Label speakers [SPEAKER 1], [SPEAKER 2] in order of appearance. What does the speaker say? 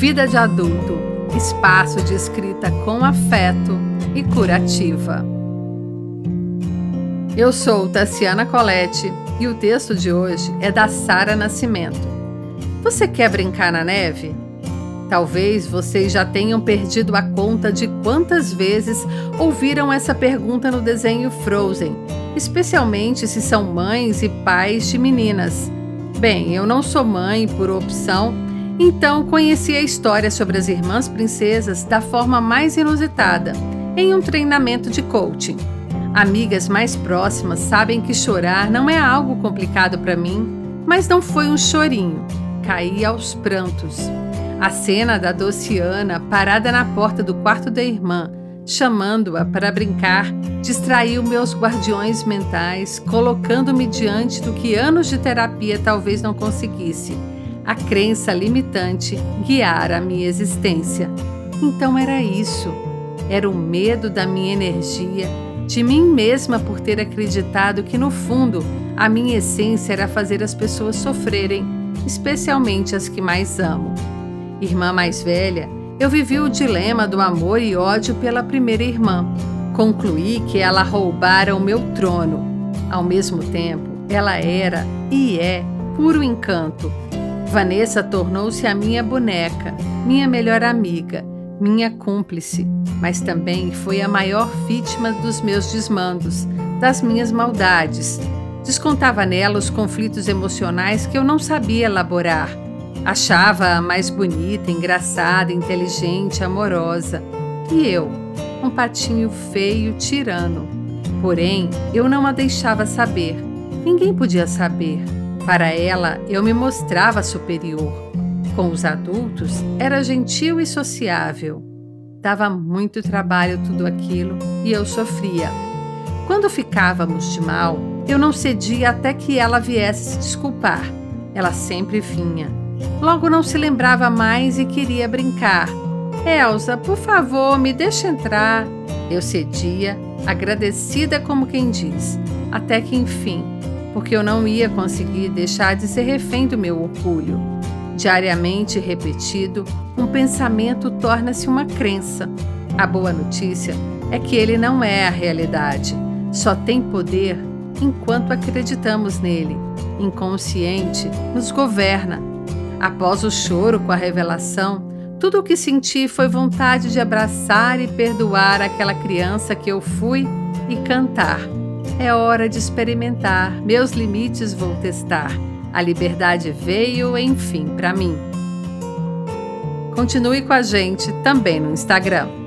[SPEAKER 1] Vida de Adulto espaço de escrita com afeto e curativa. Eu sou Tassiana Colette e o texto de hoje é da Sara Nascimento. Você quer brincar na neve? Talvez vocês já tenham perdido a conta de quantas vezes ouviram essa pergunta no desenho Frozen, especialmente se são mães e pais de meninas. Bem, eu não sou mãe por opção, então conheci a história sobre as irmãs princesas da forma mais inusitada, em um treinamento de coaching. Amigas mais próximas sabem que chorar não é algo complicado para mim, mas não foi um chorinho. Caí aos prantos. A cena da Dociana parada na porta do quarto da irmã, chamando-a para brincar, distraiu meus guardiões mentais, colocando-me diante do que anos de terapia talvez não conseguisse. A crença limitante guiar a minha existência. Então era isso. Era o medo da minha energia, de mim mesma por ter acreditado que no fundo a minha essência era fazer as pessoas sofrerem, especialmente as que mais amo irmã mais velha, eu vivi o dilema do amor e ódio pela primeira irmã. Concluí que ela roubara o meu trono. Ao mesmo tempo, ela era e é puro encanto. Vanessa tornou-se a minha boneca, minha melhor amiga, minha cúmplice, mas também foi a maior vítima dos meus desmandos, das minhas maldades. Descontava nela os conflitos emocionais que eu não sabia elaborar Achava-a mais bonita, engraçada, inteligente, amorosa. E eu, um patinho feio, tirano. Porém, eu não a deixava saber. Ninguém podia saber. Para ela, eu me mostrava superior. Com os adultos, era gentil e sociável. Dava muito trabalho tudo aquilo e eu sofria. Quando ficávamos de mal, eu não cedia até que ela viesse se desculpar. Ela sempre vinha. Logo não se lembrava mais e queria brincar. Elsa, por favor, me deixe entrar. Eu cedia, agradecida como quem diz, até que enfim, porque eu não ia conseguir deixar de ser refém do meu orgulho. Diariamente repetido, um pensamento torna-se uma crença. A boa notícia é que ele não é a realidade, só tem poder enquanto acreditamos nele. Inconsciente nos governa Após o choro com a revelação, tudo o que senti foi vontade de abraçar e perdoar aquela criança que eu fui e cantar. É hora de experimentar, meus limites vou testar. A liberdade veio, enfim, para mim. Continue com a gente também no Instagram.